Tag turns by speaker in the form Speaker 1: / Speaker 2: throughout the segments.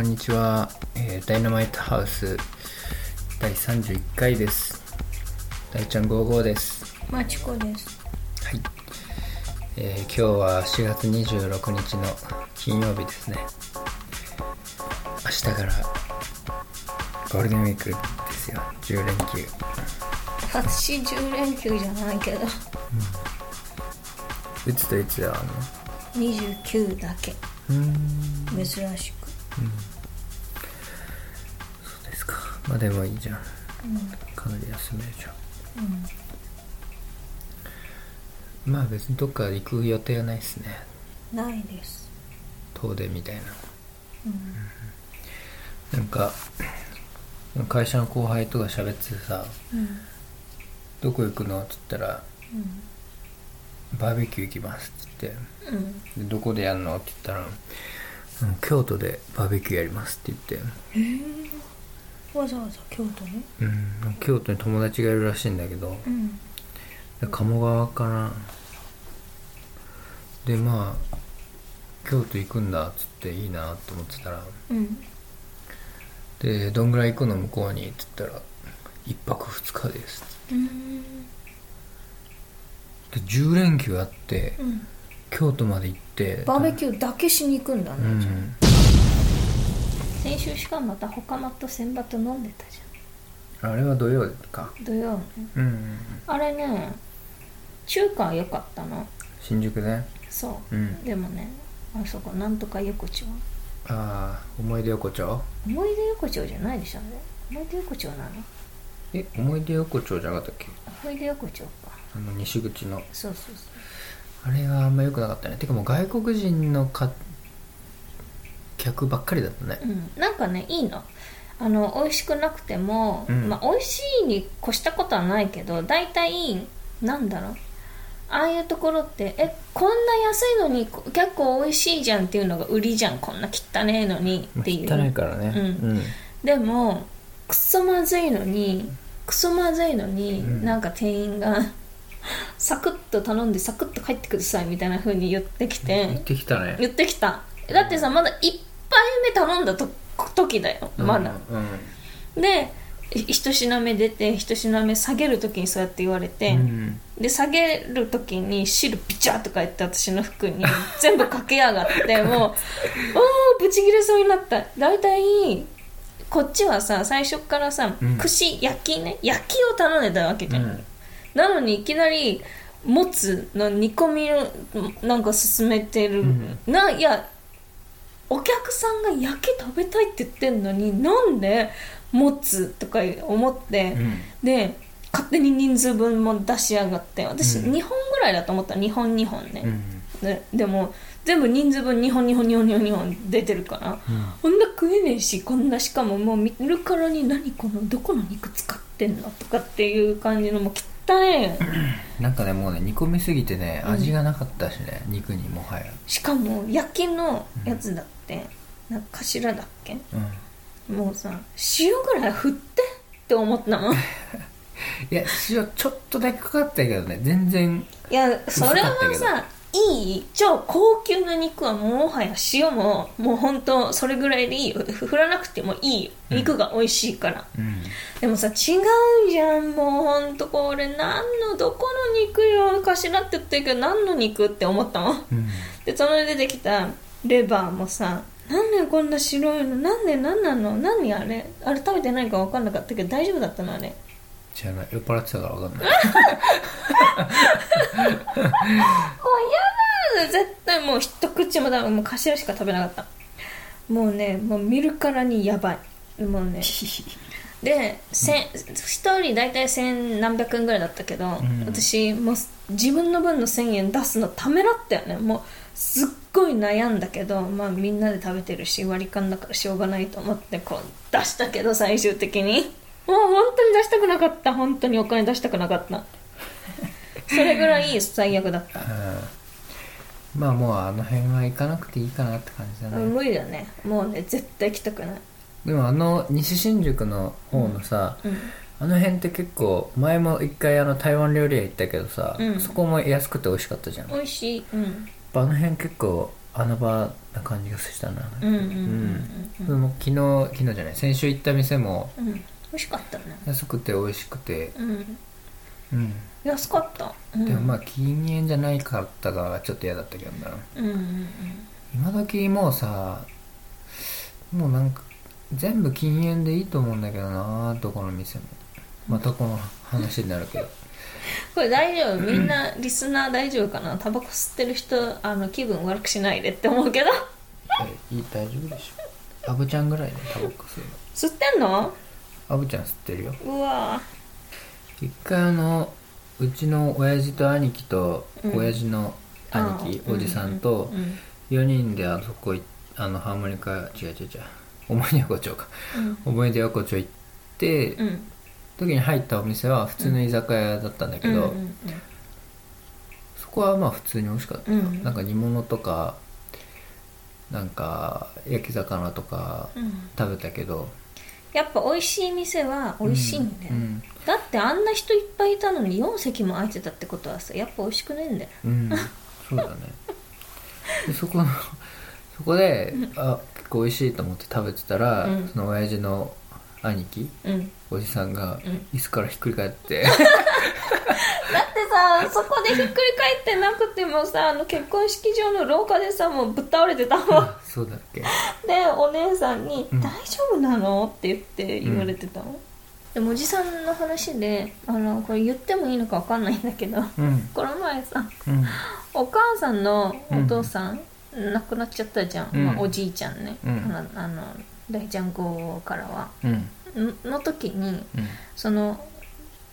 Speaker 1: こんにちは、えーダイナマイトハウス第31回です。大ちゃん55です。
Speaker 2: マチコです。
Speaker 1: はい、えー今日は4月26日の金曜日ですね。明日からゴールデンウィークですよ。10連休。
Speaker 2: 私10連休じゃないけど、
Speaker 1: いつといつやあ
Speaker 2: 29だけ。珍しく。
Speaker 1: そうですかまあでもいいじゃんかなり休めるじゃんまあ別にどっか行く予定はないですね
Speaker 2: ないです。
Speaker 1: 遠出みたいな、なんか会社の後輩とか喋っててさ
Speaker 2: うん。
Speaker 1: 「どこ行くの?」って言ったら「バーベキュー行きます」って言って
Speaker 2: うん。
Speaker 1: で「どこでやるの?」って言ったらうん「京都でバーベキューやります」って言って、
Speaker 2: わざわざ京都に？
Speaker 1: うん、京都に友達がいるらしいんだけど
Speaker 2: うん。
Speaker 1: 鴨川かなでまあ京都行くんだっつっていいなって思ってたら
Speaker 2: うん。
Speaker 1: でどんぐらい行くの向こうにって言ったら1泊2日です
Speaker 2: うん。
Speaker 1: で10連休あって
Speaker 2: うん。
Speaker 1: 京都まで行って
Speaker 2: バーベキューだけしに行くんだ
Speaker 1: う
Speaker 2: ね、じゃあ
Speaker 1: ん
Speaker 2: 先週しかもまた他まと千葉と飲んでたじ
Speaker 1: あれは土曜か
Speaker 2: ゃん。土曜ね。
Speaker 1: うんうんうん
Speaker 2: あれね、中華は良かったの。
Speaker 1: 新宿ね
Speaker 2: そう。
Speaker 1: うん
Speaker 2: でもね、あそこなんとか横丁。
Speaker 1: ああ思い出横丁？
Speaker 2: 思い出横丁じゃないでしょあれ。思い出横丁なの？
Speaker 1: え思い出横丁じゃなかったっけ？
Speaker 2: 思い出横丁か。
Speaker 1: あの西口の
Speaker 2: そうそうそう。
Speaker 1: あれはあんま良くなかったねてかもう外国人のか客ばっかりだったね。
Speaker 2: うん、なんかねいいの。あの美味しくなくても、
Speaker 1: うん。
Speaker 2: まあ美味しいに越したことはないけど大体なんだろう。ああいうところってえこんな安いのにこ結構美味しいじゃんっていうのが売りじゃん。こんな汚ねえのにっていう。
Speaker 1: 汚いからね。
Speaker 2: うん。でもクソまずいのにクソまずいのに、
Speaker 1: うん。
Speaker 2: なんか店員が サクッと頼んでサクッと帰ってくださいみたいな風に言ってきて、
Speaker 1: 行ってきたね。
Speaker 2: 言ってきた。だってさまだ1杯目頼んだと時だよ。まだ、
Speaker 1: うん。
Speaker 2: でい一品目出て一品目下げる時にそうやって言われて、
Speaker 1: うん。
Speaker 2: で下げる時に汁ピチャーとか言って私の服に全部かけやがって もうおーブチ切れそうになった。大体こっちはさ最初からさ、
Speaker 1: うん。
Speaker 2: 串焼きね焼きを頼んでたわけじゃん、
Speaker 1: うん。
Speaker 2: なのにいきなりもつの煮込みのなんか勧めてる、
Speaker 1: うん。
Speaker 2: ないやお客さんが焼き食べたいって言ってんのになんでもつとか思って、
Speaker 1: うん。
Speaker 2: で勝手に人数分も出しやがって私、
Speaker 1: うん。
Speaker 2: 2本ぐらいだと思った2本2本ね、
Speaker 1: うん。
Speaker 2: ででも全部人数分2本2本2本2本2本出てるから、こんな食えねえしこんなしかももう見るからに何このどこの肉使ってんのとかっていう感じのもう汚ね。え
Speaker 1: なんかねもうね煮込みすぎてね
Speaker 2: うん。
Speaker 1: 味がなかったしね肉にもはや。
Speaker 2: しかも焼きのやつだって、なんか頭だっけ？
Speaker 1: うん。
Speaker 2: もうさ塩ぐらい振ってって思ったの。い
Speaker 1: いや塩ちょっとだけかかったけどね全然
Speaker 2: やそれはさいい？超高級な肉はもはや塩ももう本当それぐらいでいいよ。振らなくてもいいよ。肉が美味しいから、
Speaker 1: うん。
Speaker 2: でもさ違うじゃん。もうほんとこれ何のどこの肉よ頭って言ってるけど何の肉って思ったの？
Speaker 1: うん。
Speaker 2: でその出てきたレバーもさなんでこんな白いの？なんで何なの？何あれ？あれ食べてないか分かんなかったけど大丈夫だったのあれ？
Speaker 1: 知らない。酔っ払ってたから分かんない。
Speaker 2: もう嫌だ絶対もう一口もダメもう頭しか食べなかった。もうねもう見るからにやばい。もうね。で千一人大体千何百円ぐらいだったけど、
Speaker 1: ん。
Speaker 2: 私もう自分の分の1000円出すのためらったよね。もうすっごい悩んだけど、まあ、みんなで食べてるし割り勘だからしょうがないと思ってこう出したけど最終的に。もう本当に出したくなかった。本当にお金出したくなかった。それぐらい最悪だった。
Speaker 1: うん。まあもうあの辺は行かなくていいかなって感じだね、
Speaker 2: 無理だね。もうね絶対行きたくない。
Speaker 1: でもあの西新宿の方のさ、
Speaker 2: うん。
Speaker 1: あの辺って結構前も一回あの台湾料理屋行ったけどさ、
Speaker 2: うん。
Speaker 1: そこも安くて美味しかったじゃん。
Speaker 2: 美味しい。うん。
Speaker 1: ぱあの辺結構穴場な感じがしたな。
Speaker 2: うんうん
Speaker 1: 昨日昨日じゃない。先週行った店も
Speaker 2: うんうん美味しかったね。
Speaker 1: 安くて美味しくて。
Speaker 2: うん。
Speaker 1: うん。
Speaker 2: 安かった。うん。
Speaker 1: でもまあ禁煙じゃないかったがちょっと嫌だったけどな。
Speaker 2: うんうん
Speaker 1: 今時もうさもうなんか全部禁煙でいいと思うんだけどなどこの店も。またこの話になるけど。
Speaker 2: これ大丈夫？みんな リスナー大丈夫かな？タバコ吸ってる人あの気分悪くしないでって思うけど。
Speaker 1: えいい大丈夫でしょ。アブちゃんぐらいでタバコ吸うの。
Speaker 2: 吸ってんの？
Speaker 1: アブちゃん吸ってるよ。
Speaker 2: うわ。
Speaker 1: 一回あのうちの親父と兄貴と
Speaker 2: うん。
Speaker 1: 親父の兄貴、
Speaker 2: あ
Speaker 1: おじさんと
Speaker 2: うん
Speaker 1: 4人であそこいあのハーモニカ違う違う違う。思い出横丁か。思い出横丁行って、
Speaker 2: うん。うん
Speaker 1: 時に入ったお店は普通の居酒屋だったんだけど、
Speaker 2: うんうん。
Speaker 1: そこはまあ普通に美味しかった、
Speaker 2: うん。
Speaker 1: なんか煮物とかなんか焼き魚とか
Speaker 2: うん。
Speaker 1: 食べたけど
Speaker 2: やっぱ美味しい店は美味しいんだよ、
Speaker 1: うん
Speaker 2: だってあんな人いっぱいいたのに4席も空いてたってことはさやっぱ美味しくねえんだよ。
Speaker 1: うん、そうだね。でそこのそこであ結構美味しいと思って食べてたら、
Speaker 2: うん。
Speaker 1: その親父の兄貴
Speaker 2: うん。
Speaker 1: おじさんが
Speaker 2: うん。
Speaker 1: 椅子からひっくり返って、
Speaker 2: だってさそこでひっくり返ってなくてもさあの結婚式場の廊下でさもうぶっ倒れてたもん。
Speaker 1: そうだっけ。
Speaker 2: でお姉さんに「
Speaker 1: うん。
Speaker 2: 大丈夫なの?」って言って言われてたの、でもおじさんの話であのこれ言ってもいいのか分かんないんだけど
Speaker 1: うん。
Speaker 2: この前さ
Speaker 1: うん。
Speaker 2: お母さんのお父さん、亡くなっちゃったじゃん、
Speaker 1: うん。
Speaker 2: まあ、おじいちゃんね、
Speaker 1: うん。
Speaker 2: あのあの大ちゃん号からは。
Speaker 1: うん。
Speaker 2: んの時に
Speaker 1: うん。
Speaker 2: その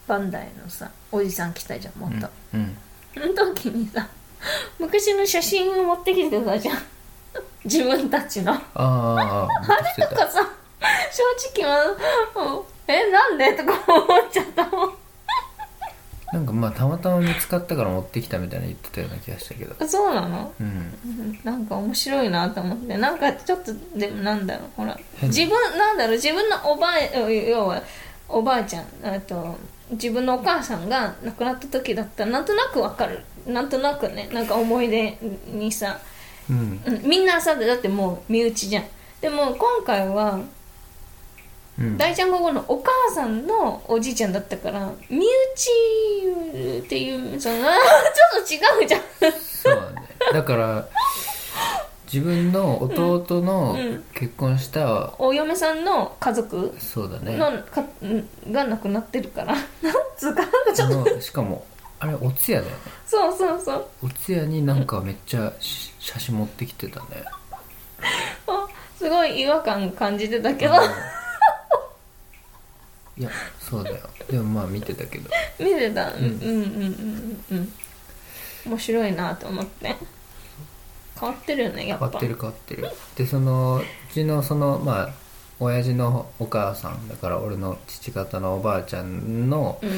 Speaker 2: バンダイのさおじさん来たじゃんもっと、
Speaker 1: うん
Speaker 2: その時にさ昔の写真を持ってきてたじゃん。自分たちの。
Speaker 1: ああああ持ってきてた。
Speaker 2: なんかさ正直はうんえなんで？とか思っちゃったもん。
Speaker 1: なんかまあたまたま見つかったから持ってきたみたいな言ってたような気がしたけど。
Speaker 2: そうなの？
Speaker 1: うん。
Speaker 2: うんなんか面白いなと思って。なんかちょっとでもなんだろうほら。
Speaker 1: 変
Speaker 2: 自分なんだろう自分のおばあ要はおばあちゃんあと自分のお母さんが亡くなった時だったらなんとなくわかる。なんとなくねなんか思い出にさ、
Speaker 1: うん。
Speaker 2: うんみんなさだってもう身内じゃん。でも今回は
Speaker 1: うん。
Speaker 2: 大ちゃん午後のお母さんのおじいちゃんだったから身内っていうその ちょっと違うじゃん。
Speaker 1: そうだよだから自分の弟の
Speaker 2: うん。
Speaker 1: 結婚した、
Speaker 2: お嫁さんの家族
Speaker 1: そうだね。
Speaker 2: のかが亡くなってるから。なんつうかなんかちょっと。
Speaker 1: しかもあれお通夜だよね。
Speaker 2: そうそうそう。
Speaker 1: お通夜になんかめっちゃし写真持ってきてたね。
Speaker 2: あすごい違和感感じてたけど。
Speaker 1: いやそうだよ。でもまあ見てたけど。
Speaker 2: 見てた。うんうんうんうんうん。面白いなと思って変わってるよねやっぱ。
Speaker 1: 変わってる変わってる。でそのうちのそのまあ親父のお母さんだから俺の父方のおばあちゃんの
Speaker 2: うん。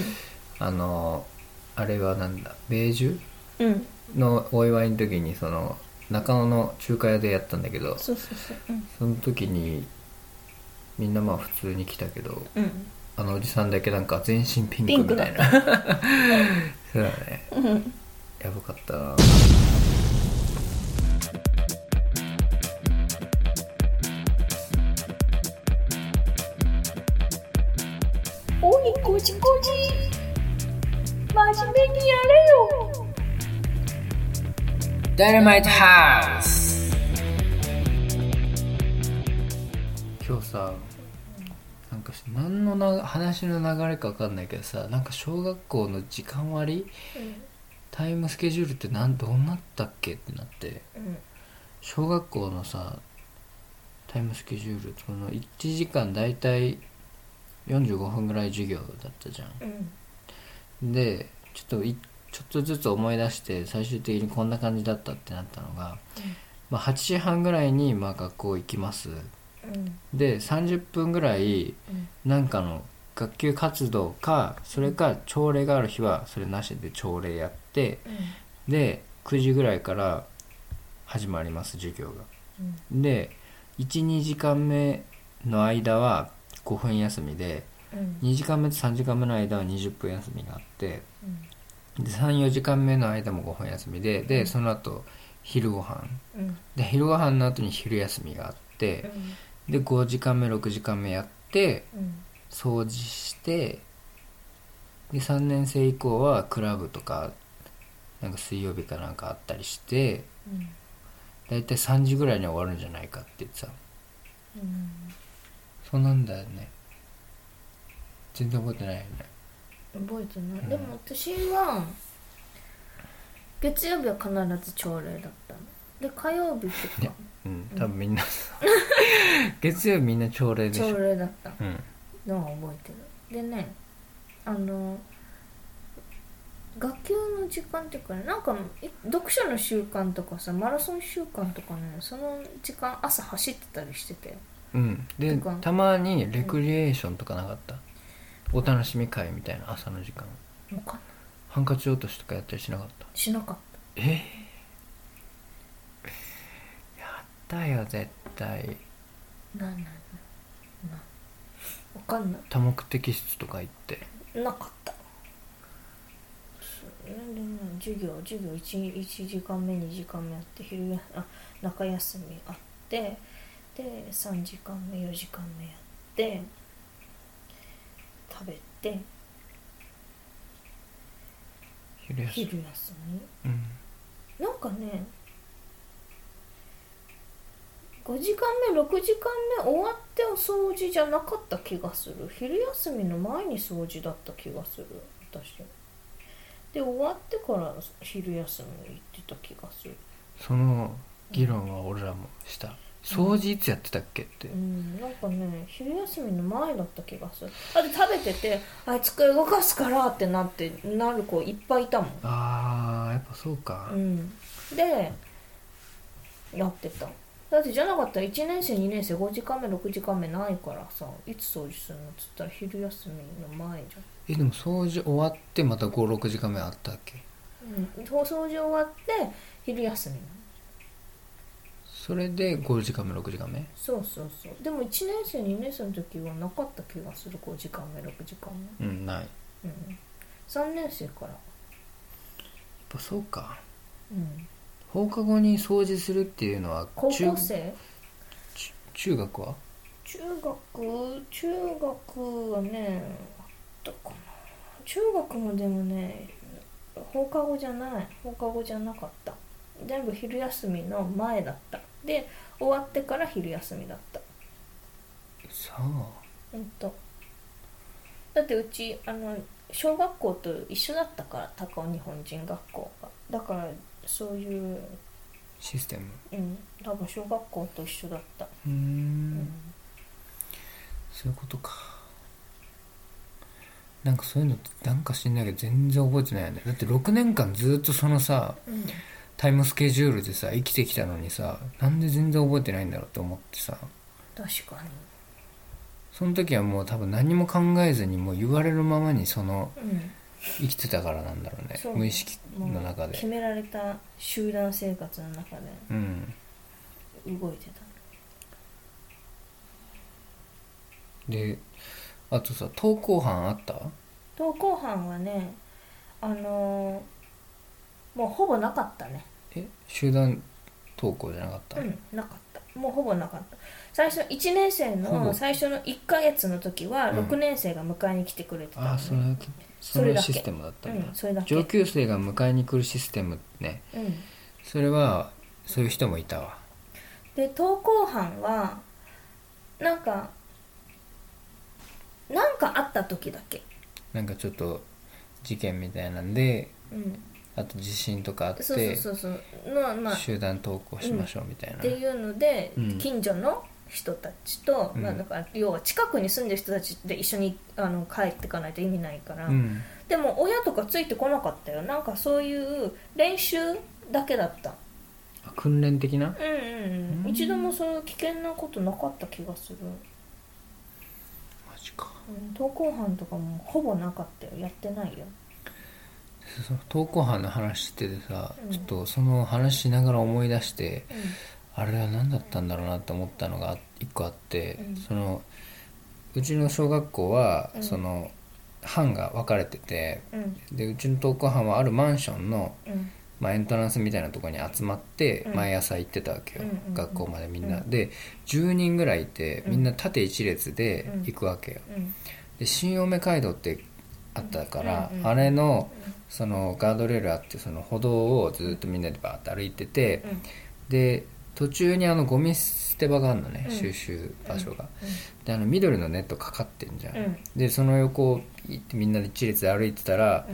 Speaker 1: あのあれはなんだ米寿？
Speaker 2: うん。
Speaker 1: のお祝いの時にその中野の中華屋でやったんだけど
Speaker 2: そうそうそう。うん。
Speaker 1: その時にみんなまあ普通に来たけど
Speaker 2: うん。
Speaker 1: あのおじさんだけなんか全身ピン
Speaker 2: ク
Speaker 1: みたいなそうだね
Speaker 2: うん
Speaker 1: やばかったな
Speaker 2: おいこじこじ真面目にやれよ。
Speaker 1: ダイナマイトハウス今日さなんかし何のな話の流れか分かんないけどさなんか小学校の時間割？タイムスケジュールってなんどうなったっけってなって。
Speaker 2: うん。
Speaker 1: 小学校のさタイムスケジュールその1時間大体45分ぐらい授業だったじゃん。
Speaker 2: うん。
Speaker 1: でちょっといちょっとずつ思い出して最終的にこんな感じだったってなったのが、まあ、8時半ぐらいにまあ学校行きます。
Speaker 2: うん。
Speaker 1: で30分ぐらいなんかの学級活動かそれか朝礼がある日はそれなしで朝礼やってで9時ぐらいから始まります授業が。で12時間目の間は5分休みで
Speaker 2: うん。
Speaker 1: 2時間目と3時間目の間は20分休みがあって
Speaker 2: うん。
Speaker 1: で34時間目の間も5分休みででその後昼ご飯。
Speaker 2: うん。
Speaker 1: で昼ご飯の後に昼休みがあってで5時間目6時間目やって
Speaker 2: うん。
Speaker 1: 掃除してで3年生以降はクラブとかなんか水曜日かなんかあったりして
Speaker 2: うん。
Speaker 1: だいたい3時ぐらいには終わるんじゃないかって言ってた。
Speaker 2: うん。
Speaker 1: そうなんだよね。全然覚えてないよね。
Speaker 2: 覚えてない、
Speaker 1: うん。
Speaker 2: でも私は月曜日は必ず朝礼だったの。で火曜日とか。
Speaker 1: うん。多分みんな 月曜日みんな朝礼でしょ。
Speaker 2: 朝礼だった。
Speaker 1: うん。
Speaker 2: のは覚えてる。でねあの学級の時間っていうかねなんかい読書の習慣とかさマラソン習慣とかねその時間朝走ってたりしてて。
Speaker 1: うん。で
Speaker 2: とか
Speaker 1: たまにレクリエーションとかなかった、お楽しみ会みたいな朝の時間。
Speaker 2: わかんない。
Speaker 1: ハンカチ落としとかやったりしなかった？
Speaker 2: しなかっ
Speaker 1: え？ー、やったよ絶対。
Speaker 2: たないないないないわかんない。
Speaker 1: 多目的室とか行って。
Speaker 2: なかっ授業授業 1, 1時間目2時間目あって昼やあ中休みあってで3時間目4時間目やって食べて。
Speaker 1: 昼休み。
Speaker 2: 昼休
Speaker 1: うん。
Speaker 2: みなんかね5時間目6時間目終わってお掃除じゃなかった気がする。昼休みの前に掃除だった気がする私で終わってから昼休み行ってた気がする。
Speaker 1: その議論は俺らもした。掃除いつやってたっけ？って、
Speaker 2: うんなんかね昼休みの前だった気がする。あで食べててあい机動かすからってなってなる子いっぱいいたもん。
Speaker 1: あーやっぱそうか、
Speaker 2: うん。でやってた。だってじゃなかったら1年生2年生5時間目6時間目ないからさいつ掃除するの？っつったら昼休みの前じ
Speaker 1: えでも掃除終わってまた56時間目あったっけ？
Speaker 2: うん、掃除終わって昼休み。なの
Speaker 1: それで5時間目6時間目？
Speaker 2: そうそうそう。でも1年生2年生の時はなかった気がする5時間目6時間
Speaker 1: うんない。やっ
Speaker 2: 目うん。3年生から。
Speaker 1: ぱそうか。
Speaker 2: うん。
Speaker 1: 放課後に掃除するっていうのは
Speaker 2: 高
Speaker 1: 中
Speaker 2: 校生？
Speaker 1: 中中学は？
Speaker 2: 中学中学はねあったかな。中学もでもね放課後じゃない。放課後じゃなかった。全部昼休みの前だった。で終わってから昼休みだった。
Speaker 1: さ
Speaker 2: ほんと。だってうちあの小学校と一緒だったから高尾日本人学校が。だからそういう
Speaker 1: システム。
Speaker 2: うん。多分小学校と一緒だった、
Speaker 1: う
Speaker 2: ん。
Speaker 1: そういうことかなんかそういうのってなんか知んないけど全然覚えてないよね。だって6年間ずっとそのさ
Speaker 2: うん。
Speaker 1: タイムスケジュールでさ生きてきたのにさなんで全然覚えてないんだろうって思ってさ。
Speaker 2: 確か
Speaker 1: その時はもう多分何も考えずにもう言われるままにその
Speaker 2: にうん。
Speaker 1: 生きてたからなんだろうね。無意識の中で。
Speaker 2: 決められた集団生活の中で。
Speaker 1: うん。
Speaker 2: 動いてた。
Speaker 1: であとさ登校班あった？
Speaker 2: 登校班はねあのーもうほぼなかったね。
Speaker 1: え？集団登校じゃなかった、
Speaker 2: うんなかった。もうほぼなかった。最初1年生
Speaker 1: ほぼ。
Speaker 2: の最初の1ヶ月の時は
Speaker 1: うん。
Speaker 2: 6年生が迎えに来てくれてたの、ね。
Speaker 1: ああそれそ
Speaker 2: それだけ。
Speaker 1: のシステムだったんだ、
Speaker 2: うんそれだけ。
Speaker 1: 上級生が迎えに来るシステムね。
Speaker 2: うん。
Speaker 1: それはそういう人もいたわ。
Speaker 2: で登校班はなんかなんかあった時だけ。
Speaker 1: なんかちょっと事件みたいなんで
Speaker 2: うん。
Speaker 1: あと地震とかあって
Speaker 2: そうそうそうそう。のまあ。
Speaker 1: 集団登校しましょうみたいな、
Speaker 2: っていうので、
Speaker 1: うん。
Speaker 2: 近所の人たちと、
Speaker 1: うん。
Speaker 2: まあ、だから要は近くに住んでる人たちで一緒にあの帰っていかないと意味ないから、
Speaker 1: うん。
Speaker 2: でも親とかついてこなかったよ。なんかそういう練習だけだった。
Speaker 1: あ訓練的な？
Speaker 2: うんうんうん、
Speaker 1: うん。
Speaker 2: 一度もそういう危険なことなかった気がする、
Speaker 1: か。
Speaker 2: うん、登校班とかもほぼなかったよ。やってないよ。
Speaker 1: その登校班の話しててさ、
Speaker 2: うん。
Speaker 1: ちょっとその話しながら思い出して
Speaker 2: う
Speaker 1: あれは何だったんだろうなって思ったのが一個あって、
Speaker 2: うん。
Speaker 1: そのうちの小学校は、
Speaker 2: うん。
Speaker 1: その班が分かれてて
Speaker 2: うん。
Speaker 1: でうちの登校班はあるマンションの、
Speaker 2: うん
Speaker 1: まあ、エントランスみたいなところに集まって
Speaker 2: うん。
Speaker 1: 毎朝行ってたわけよ、
Speaker 2: うん
Speaker 1: 学校までみんな、
Speaker 2: うん
Speaker 1: で10人ぐらいいて
Speaker 2: うん。
Speaker 1: みんな縦一列で
Speaker 2: うん。
Speaker 1: 行くわけよ。
Speaker 2: うん。
Speaker 1: で新青梅街道ってあったから、あれのそのガードレールあってその歩道をずっとみんなでバーッと歩いてて、
Speaker 2: うん。
Speaker 1: で途中にあのゴミ捨て場があるのね、
Speaker 2: うん。
Speaker 1: 収集場所が、であの緑のネットかかってんじゃん、
Speaker 2: うん。
Speaker 1: でその横を行ってみんなで一列で歩いてたら、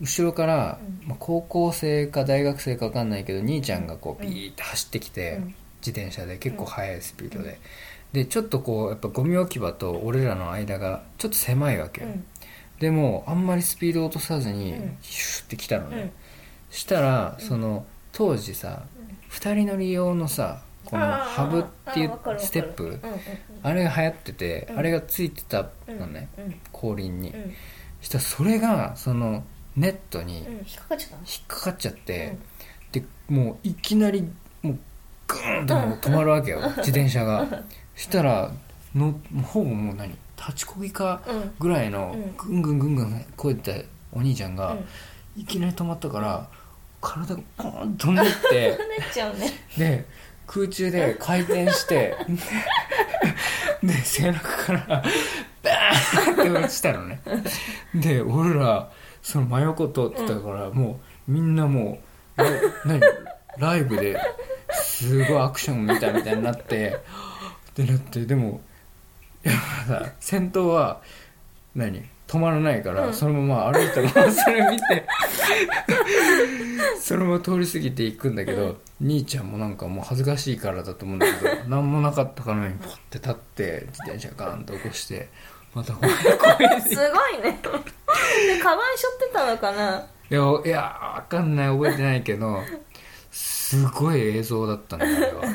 Speaker 1: 後ろから、
Speaker 2: うん。
Speaker 1: まあ、高校生か大学生か分かんないけど兄ちゃんがこう
Speaker 2: うん。
Speaker 1: ビーって走ってきて、
Speaker 2: うん。
Speaker 1: 自転車で結構速いスピードで、でちょっとこうやっぱゴミ置き場と俺らの間がちょっと狭いわけよ、
Speaker 2: うん。
Speaker 1: でもあんまりスピード落とさずに
Speaker 2: うん。
Speaker 1: シュッて来たのね、
Speaker 2: うん。
Speaker 1: したら
Speaker 2: うん。
Speaker 1: その当時さ2人乗り用のさこのハブっていうステップあれが流行ってて、
Speaker 2: うん。
Speaker 1: あれがついてた
Speaker 2: うん。
Speaker 1: のね、
Speaker 2: うん。
Speaker 1: 後輪に、
Speaker 2: うん。
Speaker 1: したらそれがそのネットに
Speaker 2: うん引っかかっちゃったの？
Speaker 1: 引っかかっちゃって、でもういきなりもうグーンともう止まるわけよ、自転車が。したらのほぼもう何立ちこぎか
Speaker 2: うん。
Speaker 1: ぐらいの
Speaker 2: うん。
Speaker 1: ぐんぐんぐんぐんこうやってお兄ちゃんが
Speaker 2: うん。
Speaker 1: いきなり止まったから、体がポーンと飛んでって。
Speaker 2: 跳ねっちゃうね。
Speaker 1: で空中で回転して で背中からバーンって落ちたのね。で俺らその真横通ってたから、もうみんなもうラ何？ライブですごいアクション見たみたいになってってなってでもやっぱさ先頭は何？止まらないから、
Speaker 2: うん。
Speaker 1: そのまま歩いたままそれ見てそのまま通り過ぎていくんだけど、兄ちゃんもなんかもう恥ずかしいからだと思うんだけど何もなかったかのようにポッて立って自転車ガーンと起こしてまた
Speaker 2: すごいね。でカバン背負ってたのかな？い
Speaker 1: やいやわかんない覚えてないけどすごい映像だったんだあれはっ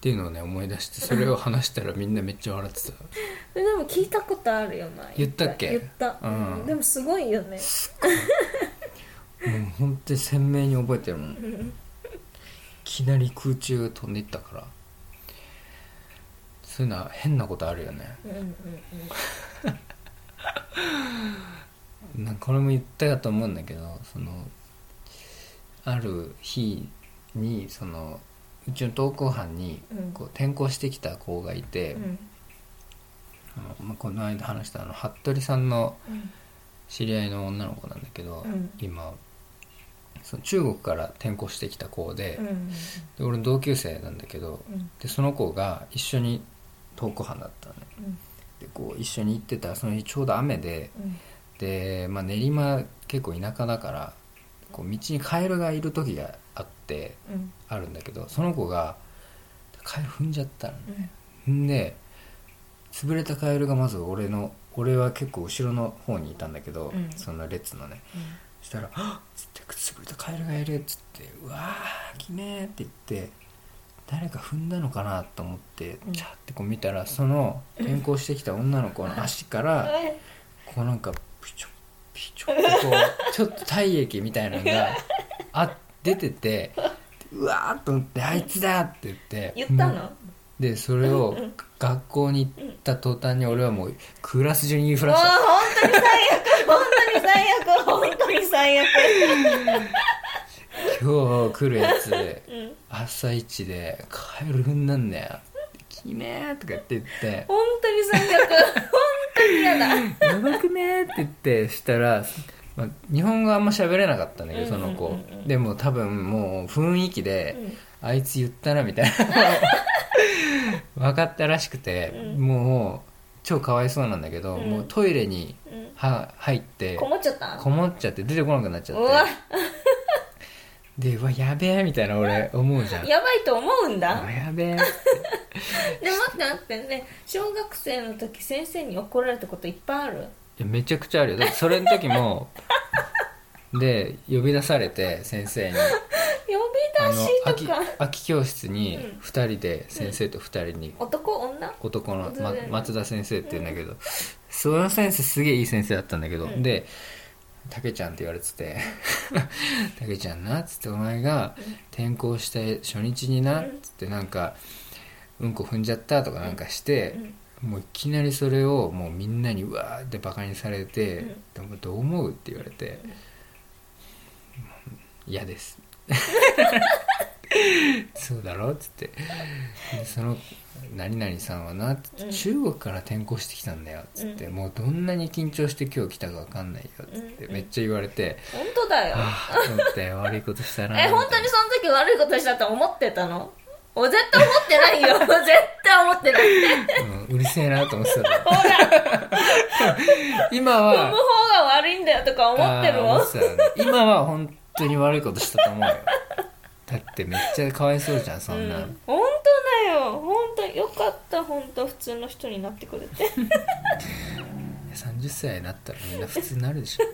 Speaker 1: ていうのをね思い出してそれを話したらみんなめっちゃ笑ってた。
Speaker 2: でも聞いたことあるよ前。
Speaker 1: 言ったっけ？
Speaker 2: 言った、
Speaker 1: うん。
Speaker 2: でもすごいよね。
Speaker 1: もう本当に鮮明に覚えてるもん。いきなり空中飛んでいったからそういうのは変なことあるよね。
Speaker 2: うんうん
Speaker 1: なんかこれも言ったかと思うんだけどそのある日にそのうちの登校班に
Speaker 2: うん。
Speaker 1: こう転校してきた子がいて、
Speaker 2: うん。
Speaker 1: あのまあ、この間話したあの服部さんの
Speaker 2: うん。
Speaker 1: 知り合いの女の子なんだけど、
Speaker 2: うん。
Speaker 1: 今その中国から転校してきた子で,、
Speaker 2: うん。
Speaker 1: で俺の同級生なんだけど
Speaker 2: うん。
Speaker 1: でその子が一緒に登校班だったのね。
Speaker 2: うん。
Speaker 1: でこう一緒に行ってたその日ちょうど雨で
Speaker 2: うん。
Speaker 1: で、まあ、練馬結構田舎だからこう道にカエルがいる時があって
Speaker 2: うん。
Speaker 1: あるんだけどその子がカエル踏んじゃったの。
Speaker 2: うん。
Speaker 1: んで潰れたカエルがまず俺の俺は結構後ろの方にいたんだけど、
Speaker 2: うん。
Speaker 1: その列のね。そしたら「はっ!」つって「潰れたカエルがいる」っつって「うわーきねー」って言って誰か踏んだのかなと思って
Speaker 2: うん。
Speaker 1: チャーってこう見たらその転校してきた女の子の足からこうなんかピチョピチョってこう ちょっと体液みたいなのがあ出ててうわーっと思って「あいつだ!」って言って。
Speaker 2: 言ったの？
Speaker 1: でそれを学校に行った途端に俺はもうクラス中に言いふらした。
Speaker 2: 本当に最悪。本当に最悪。本当に最悪。
Speaker 1: 今日来るやつ。
Speaker 2: うん
Speaker 1: 朝一で「カエル踏んだんだよ」「きめー」とか言って言って。
Speaker 2: 本当に最悪本当に嫌だ「
Speaker 1: やばくねー」って言ってしたら、まあ、日本語あんま喋れなかったんだけどその子、
Speaker 2: うんうんうん。うん
Speaker 1: でも多分もう雰囲気で、
Speaker 2: うん
Speaker 1: あいつ言ったなみたいな 分かったらしくて、
Speaker 2: うん。
Speaker 1: もう超かわいそうなんだけど、
Speaker 2: うん。
Speaker 1: もうトイレに
Speaker 2: うん。
Speaker 1: は入って
Speaker 2: こもっちゃった？
Speaker 1: こもっちゃって出てこなくなっちゃ
Speaker 2: うわ。
Speaker 1: ってでうわやべえみたいな俺思うじゃん。
Speaker 2: やばいと思うん
Speaker 1: う
Speaker 2: だ
Speaker 1: わやべえ。
Speaker 2: で待って待ってね小学生の時先生に怒られたこといっぱいある？
Speaker 1: いやめちゃくちゃあるよ。だってそれの時も で呼び出されて先生に。
Speaker 2: 呼び出しとか。
Speaker 1: 空き教室に
Speaker 2: うん。
Speaker 1: 2人で先生と2人に。
Speaker 2: 男女？
Speaker 1: 男の、ま松田先生って言うんだけど、その先生すげえいい先生だったんだけど、
Speaker 2: うん。
Speaker 1: で「たけちゃん」って言われてて「たけちゃんな」っつって「お前が転校して初日にな」っつってなんかうんこ踏んじゃったとかなんかして、もういきなりそれをもうみんなにうわーってバカにされて「でもどう思う?」って言われて「嫌です」そうだろ？っつって。でその何々さんはなっつって、
Speaker 2: うん。
Speaker 1: 中国から転校してきたんだよっつって、もうどんなに緊張して今日来たか分かんないよっつって、
Speaker 2: うん。
Speaker 1: めっちゃ言われて、
Speaker 2: 本当だよ。
Speaker 1: ああと思って悪いことしたな
Speaker 2: え本当にその時悪いことしたと思ってたの？お絶対思ってないよ。絶対思ってない。
Speaker 1: うん、うるせえなと思ってた
Speaker 2: ほら。
Speaker 1: 今
Speaker 2: 踏む
Speaker 1: は
Speaker 2: 方が悪いんだよとか思ってる
Speaker 1: ね。今は本当に悪いことしたと思うよだってめっちゃかわいそうじゃんそんな、
Speaker 2: うん、本当だよ。本当よかった。本当普通の人になってくれて。
Speaker 1: 30歳になったらみんな普通になるでしょ。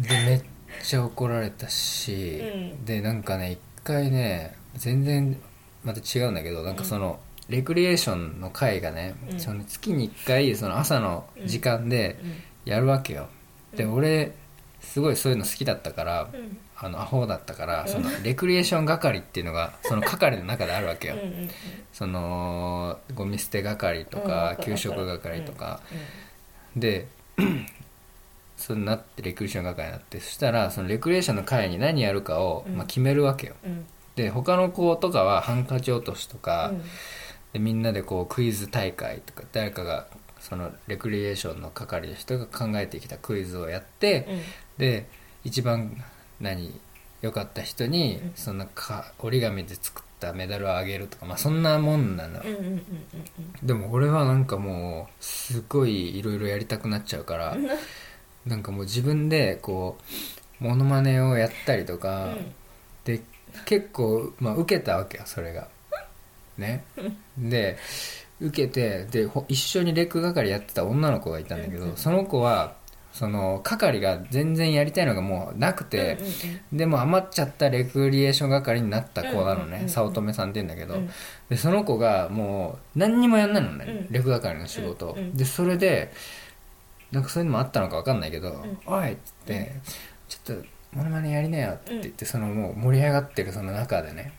Speaker 1: でめっちゃ怒られたし、
Speaker 2: うん。
Speaker 1: でなんかね一回ね全然また違うんだけどなんかその、レクリエーションの会がね、
Speaker 2: うん。
Speaker 1: その月に1回その朝の時間で
Speaker 2: うん。
Speaker 1: やるわけよ、で
Speaker 2: うん。
Speaker 1: 俺すごいそういうの好きだったから、
Speaker 2: うん
Speaker 1: あのアホだったから、
Speaker 2: うん。
Speaker 1: そのレクリエーション係っていうのがその係の中であるわけよ、
Speaker 2: うんうん
Speaker 1: そのゴミ捨て係と
Speaker 2: うん
Speaker 1: か給食係とか、
Speaker 2: う
Speaker 1: で そうなってレクリエーション係になってそしたらそのレクリエーションの会に何やるかを、
Speaker 2: うん。
Speaker 1: まあ、決めるわけよ。で他の子とかはハンカチ落としとか、
Speaker 2: うん。
Speaker 1: でみんなでこうクイズ大会とか誰かがそのレクリエーションの係の人が考えてきたクイズをやって、
Speaker 2: うん。
Speaker 1: で一番何良かった人に、
Speaker 2: うん。
Speaker 1: そんなか折り紙で作ったメダルをあげるとか、まあ、そんなもんなの、
Speaker 2: うんうんうん
Speaker 1: でも俺はなんかもうすごいいろいろやりたくなっちゃうから、
Speaker 2: うん。
Speaker 1: なんかもう自分でこうモノマネをやったりとか、で結構、まあ、受けたわけよそれが。ね。で受けてでほ一緒にレク係やってた女の子がいたんだけど、
Speaker 2: うん。
Speaker 1: その子はその係が全然やりたいのがもうなくて、でも余っちゃったレクリエーション係になった子なのね早乙女さんって言うんだけど、
Speaker 2: うん
Speaker 1: でその子がもう何にもやんないのね、
Speaker 2: うん。
Speaker 1: レク係の仕事。でそれでなんかそういうのもあったのか分かんないけど「
Speaker 2: ん。
Speaker 1: おい!」っつって、ちょっとモノマネやりなよ」って言って、そのもう盛り上がってるその中でね。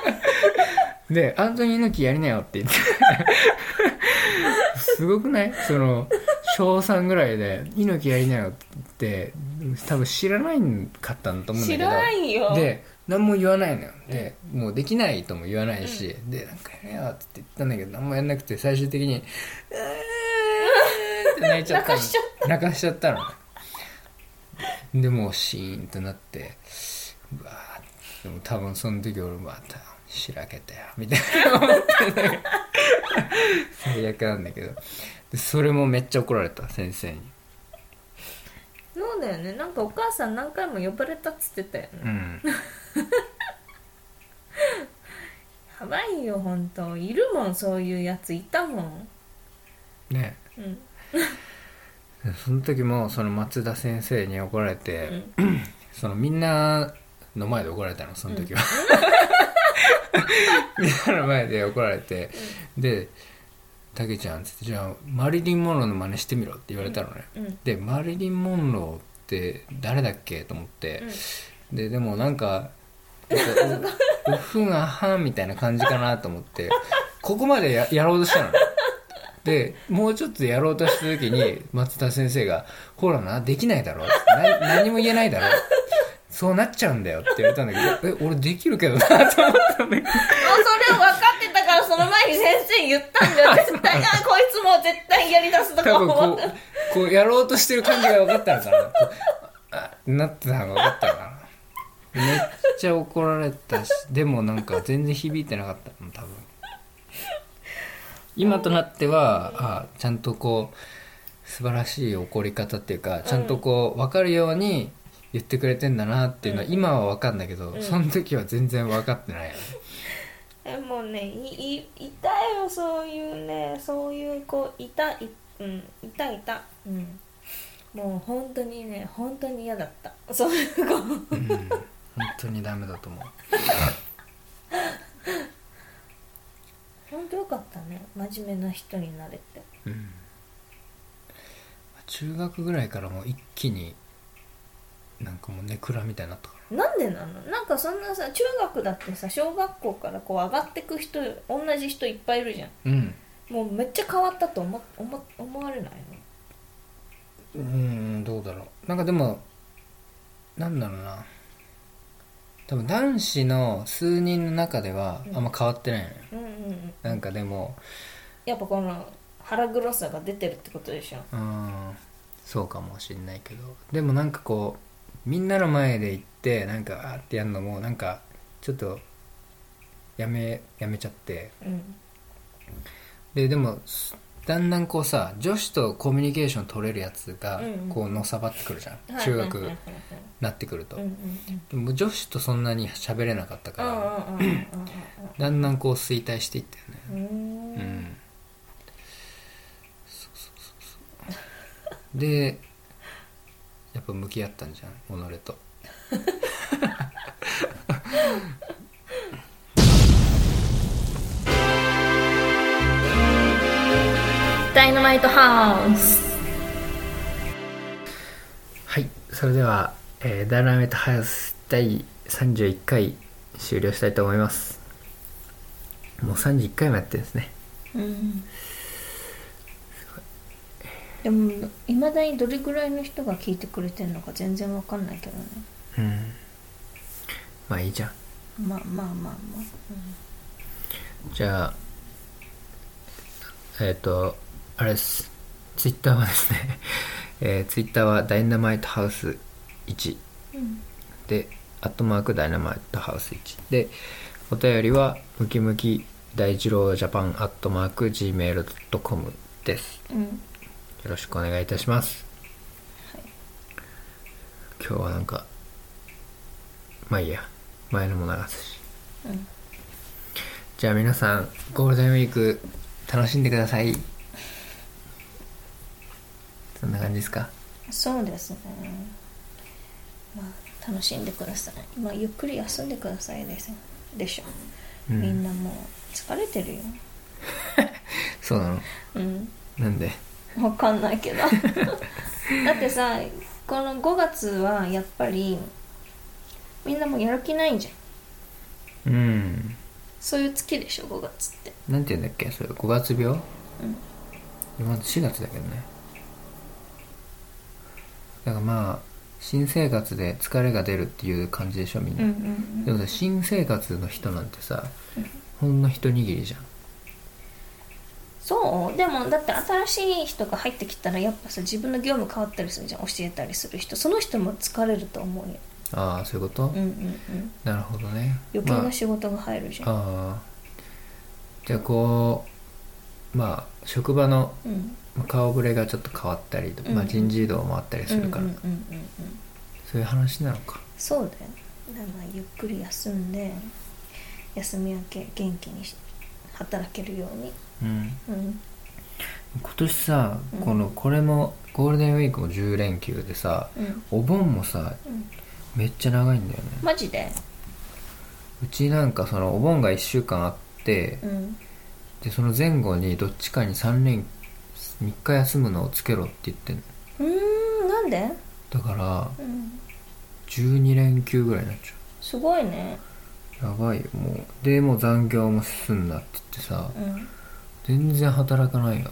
Speaker 1: で「アントニー猪木やりなよ」って言って。すごくない？その小3ぐらいで「猪木やりなよ」って多分知らないかったんだと思うんだ
Speaker 2: 知
Speaker 1: けど。
Speaker 2: らないよ。
Speaker 1: で何も言わないのよ。でもうできないとも言わないし、でなんかやれよって言ったんだけど何もやんなくて最終的に「うーん」って泣いちゃったの。
Speaker 2: 泣かしちゃっ
Speaker 1: た。の。でもうシーンとなってうわーでも多分その時俺またしらけたよみたいな思って 最悪なんだけどでそれもめっちゃ怒られた先生に。
Speaker 2: そうだよね。なんかお母さん何回も呼ばれたっつってたよね。
Speaker 1: うん。
Speaker 2: やばいよ本当。いるもんそういうやつ。いたもん。
Speaker 1: ね。
Speaker 2: うん。
Speaker 1: その時もその松田先生に怒られて、
Speaker 2: うん。
Speaker 1: そのみんなの前で怒られたのその時は、みんなの前で怒られて、で「たけちゃん」っつって「じゃあマリリン・モンローの真似してみろ」って言われたのね、
Speaker 2: うん。
Speaker 1: でマリリン・モンローって誰だっけと思って、ででもなんか ううふがはんみたいな感じかなと思って。ここまでややろうとしたの。でもうちょっとやろうとした時に松田先生が「ほらなできないだろな何も言えないだろそうなっちゃうんだよ」って言われたんだけど「え俺できるけどな」と思ったんだけど
Speaker 2: その前に先生言ったんだよ絶対あこいつもう絶対やりだすとか
Speaker 1: 多分
Speaker 2: 思っ
Speaker 1: こうこうやろうとしてる感じが分かったのかなこうあなってたのが分かったのかなめっちゃ怒られたしでもなんか全然響いてなかったの多分。今となってはあちゃんとこう素晴らしい怒り方っていうかちゃんとこう分かるように言ってくれてんだなっていうのは
Speaker 2: うん
Speaker 1: 今は分かんだけど、
Speaker 2: うん。
Speaker 1: その時は全然分かってないよね
Speaker 2: えもうねいいいたよそういうねそういう子いたい,、うん、いたいた。うん。もう本当にね本当に嫌だった。そういう子。
Speaker 1: うん。本当にダメだと思う。
Speaker 2: 本当よかったね。真面目な人になれて。
Speaker 1: うん。中学ぐらいからもう一気になんかもうネクラみたいになった
Speaker 2: なんでなの？なんかそんなさ中学だってさ小学校からこう上がってく人同じ人いっぱいいるじゃん。
Speaker 1: うん。
Speaker 2: もうめっちゃ変わったと思思思われないの？
Speaker 1: うんどうだろう。なんかでもなんだろうな。多分男子の数人の中ではあんま変わってないのよ、
Speaker 2: うんうんうん。
Speaker 1: なんかでも
Speaker 2: やっぱこの腹黒さが出てるってことでしょ？
Speaker 1: うんそうかもしんないけど。でもなんかこうみんなの前で行ってなんかあーってやるのもなんかちょっとやめやめちゃって。
Speaker 2: うん。
Speaker 1: ででもすだんだんこうさ女子とコミュニケーション取れるやつが
Speaker 2: うんうん。
Speaker 1: こうのさばってくるじゃん、
Speaker 2: はい
Speaker 1: 中学なってくると、
Speaker 2: うんうん
Speaker 1: でも女子とそんなに喋れなかったから、
Speaker 2: うんうんうんうん
Speaker 1: だんだんこう衰退していったよね。
Speaker 2: うんうん。
Speaker 1: うん。そうそうそうそう。でやっぱ向き合ったんじゃん己と。
Speaker 2: ダイナマイトハウス。
Speaker 1: はいそれでは、えーダイナマイトハウス第31回終了したいと思います。もう31回もやってるんですね。
Speaker 2: うんでもいまだにどれぐらいの人が聞いてくれてるのか全然わかんないけどね。
Speaker 1: うん。まあいいじゃん。
Speaker 2: まあまあまあまあ、
Speaker 1: じゃあえっ、とあれです。ツイッターはですね、えー、ツイッターはダイナマイトハウス1
Speaker 2: うん
Speaker 1: でアットマークダイナマイトハウス1でお便りはムキムキ大二郎ジャパンアットマーク Gmail.com です。
Speaker 2: うん、
Speaker 1: よろしくお願いいたします、今日はなんかまあいいや。前のも流すし。
Speaker 2: うん、
Speaker 1: じゃあ皆さんゴールデンウィーク楽しんでください。そんな感じですか？
Speaker 2: そうですね。まあ楽しんでください。まあゆっくり休んでくださいですでしょ、
Speaker 1: うん。
Speaker 2: みんなもう疲れてるよ。
Speaker 1: そうなの？
Speaker 2: うん。
Speaker 1: なんで？
Speaker 2: わかんないけど。だってさこの5月はやっぱりみんなもうやる気ないじゃん。
Speaker 1: うん。
Speaker 2: そういう月でしょ5月って。
Speaker 1: なんて言うんだっけそれ5月病？
Speaker 2: うん。
Speaker 1: 今まだ4月だけどね。だからまあ新生活で疲れが出るっていう感じでしょみんな、
Speaker 2: うんうんうん。
Speaker 1: でもさ新生活の人なんてさ
Speaker 2: うん。
Speaker 1: ほんの一握りじゃん
Speaker 2: そう。でもだって新しい人が入ってきたらやっぱさ自分の業務変わったりするじゃん。教えたりする人。その人も疲れると思うよ。
Speaker 1: ああそういうこと、
Speaker 2: うんうんうん。
Speaker 1: なるほどね。
Speaker 2: 余計
Speaker 1: まあ
Speaker 2: な仕事が入るじゃん、
Speaker 1: ああじゃあこうまあ職場の顔ぶれがちょっと変わったり、
Speaker 2: うん。
Speaker 1: まあ、人事異動もあったりするから、
Speaker 2: うんうんうんうんうん
Speaker 1: そういう話なのか。
Speaker 2: そうだよ。だからまあゆっくり休んで休み明け元気にし働けるように
Speaker 1: うん。
Speaker 2: うん
Speaker 1: 今年さ、
Speaker 2: うん。
Speaker 1: このこれもゴールデンウィークも10連休でさ
Speaker 2: うん。
Speaker 1: お盆もさ
Speaker 2: うん。
Speaker 1: めっちゃ長いんだよね。
Speaker 2: マジで？
Speaker 1: うちなんかそのお盆が1週間あって
Speaker 2: うん。
Speaker 1: でその前後にどっちかに3連3日休むのをつけろって言ってんの。
Speaker 2: うーんなんで？
Speaker 1: だから
Speaker 2: うん。
Speaker 1: 12連休ぐらいになっちゃ
Speaker 2: すごいね。
Speaker 1: うやばいよもう。でもう残業もすんなって言ってさ
Speaker 2: うん
Speaker 1: 全然働かないよ。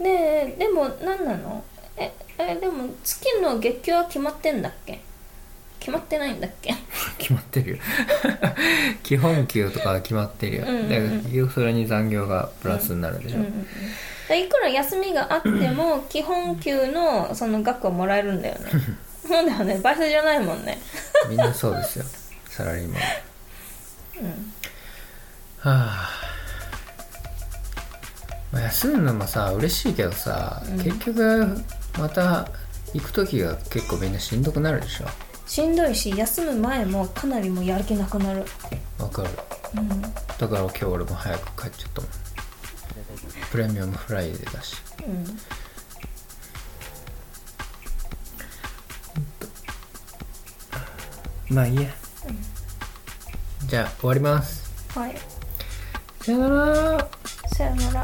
Speaker 2: ねえでも何なの？ええでも月の月給は決まってんだっけ？決まってないんだっけ？
Speaker 1: 決まってるよ。基本給とかは決まってるよ、
Speaker 2: うんうんうん。
Speaker 1: だからそれに残業がプラスになるでしょ、
Speaker 2: うんうんうん。でいくら休みがあっても基本給のその額はもらえるんだよね。そうだよね。バイトじゃないもんね。
Speaker 1: みんなそうですよ。サラリーマン。は
Speaker 2: うん。
Speaker 1: あまあ休むのもさ嬉しいけどさ、
Speaker 2: うん。
Speaker 1: 結局また行く時が結構みんなしんどくなるでしょ？
Speaker 2: しんどいし休む前もかなりもうやる気なくなる。
Speaker 1: わかる。
Speaker 2: うん。
Speaker 1: だから今日俺も早く帰っちゃったもん。プレミアムフライデーだし。
Speaker 2: うん。
Speaker 1: まあいいや、じゃあ終わります。
Speaker 2: はい。
Speaker 1: さよなら。
Speaker 2: さよなら